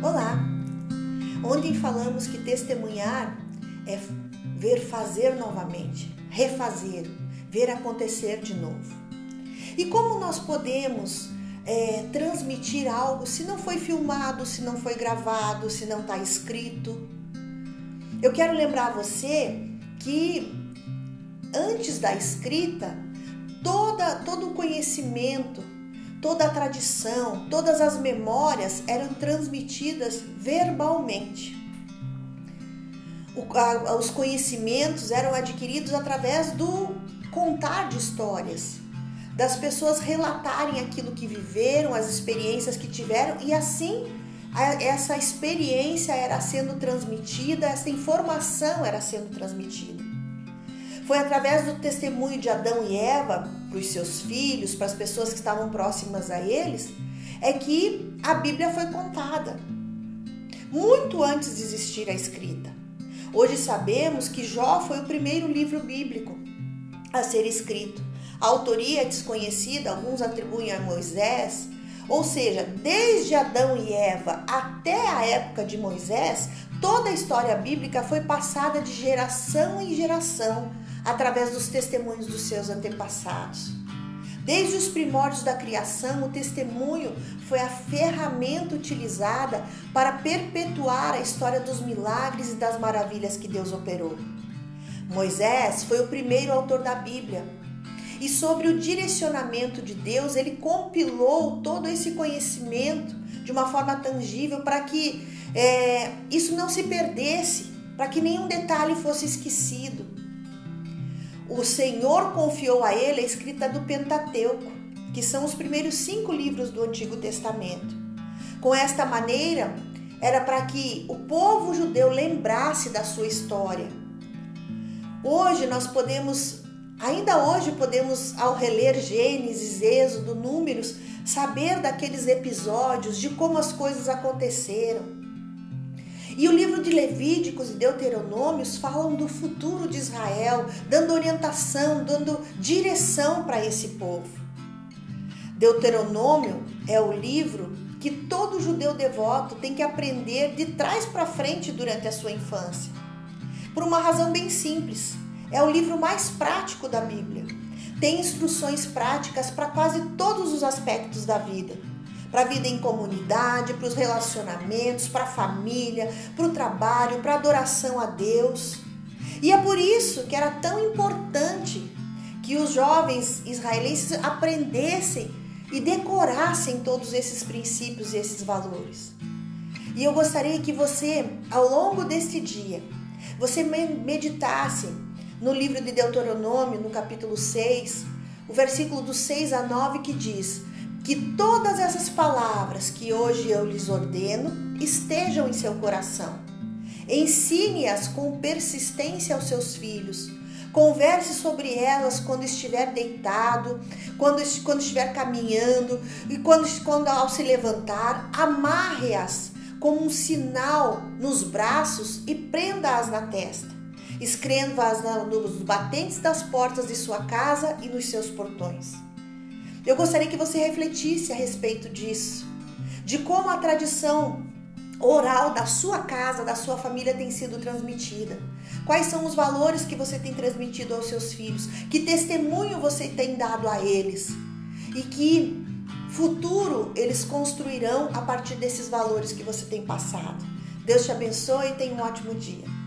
Olá! Ontem falamos que testemunhar é ver fazer novamente, refazer, ver acontecer de novo. E como nós podemos é, transmitir algo se não foi filmado, se não foi gravado, se não está escrito? Eu quero lembrar você que antes da escrita, toda, todo o conhecimento, toda a tradição, todas as memórias eram transmitidas verbalmente. O, a, os conhecimentos eram adquiridos através do contar de histórias, das pessoas relatarem aquilo que viveram, as experiências que tiveram e assim essa experiência era sendo transmitida, essa informação era sendo transmitida. Foi através do testemunho de Adão e Eva para os seus filhos, para as pessoas que estavam próximas a eles, é que a Bíblia foi contada. Muito antes de existir a escrita. Hoje sabemos que Jó foi o primeiro livro bíblico a ser escrito. A autoria é desconhecida, alguns atribuem a Moisés, ou seja, desde Adão e Eva até a época de Moisés, toda a história bíblica foi passada de geração em geração através dos testemunhos dos seus antepassados. Desde os primórdios da criação, o testemunho foi a ferramenta utilizada para perpetuar a história dos milagres e das maravilhas que Deus operou. Moisés foi o primeiro autor da Bíblia. E sobre o direcionamento de Deus, ele compilou todo esse conhecimento de uma forma tangível para que é, isso não se perdesse, para que nenhum detalhe fosse esquecido o Senhor confiou a ele a escrita do Pentateuco, que são os primeiros cinco livros do Antigo Testamento. Com esta maneira, era para que o povo judeu lembrasse da sua história. Hoje nós podemos, ainda hoje podemos, ao reler Gênesis, Êxodo, Números, saber daqueles episódios, de como as coisas aconteceram. E o livro de Levíticos e Deuteronômios falam do futuro de Israel, dando orientação, dando direção para esse povo. Deuteronômio é o livro que todo judeu devoto tem que aprender de trás para frente durante a sua infância. Por uma razão bem simples, é o livro mais prático da Bíblia. Tem instruções práticas para quase todos os aspectos da vida para a vida em comunidade, para os relacionamentos, para a família, para o trabalho, para a adoração a Deus. E é por isso que era tão importante que os jovens israelenses aprendessem e decorassem todos esses princípios e esses valores. E eu gostaria que você, ao longo deste dia, você meditasse no livro de Deuteronômio, no capítulo 6, o versículo do 6 a 9 que diz: que todas essas palavras que hoje eu lhes ordeno estejam em seu coração. Ensine-as com persistência aos seus filhos. Converse sobre elas quando estiver deitado, quando, quando estiver caminhando e quando, quando ao se levantar. Amarre-as como um sinal nos braços e prenda-as na testa. Escreva-as nos batentes das portas de sua casa e nos seus portões. Eu gostaria que você refletisse a respeito disso, de como a tradição oral da sua casa, da sua família tem sido transmitida. Quais são os valores que você tem transmitido aos seus filhos? Que testemunho você tem dado a eles? E que futuro eles construirão a partir desses valores que você tem passado. Deus te abençoe e tenha um ótimo dia.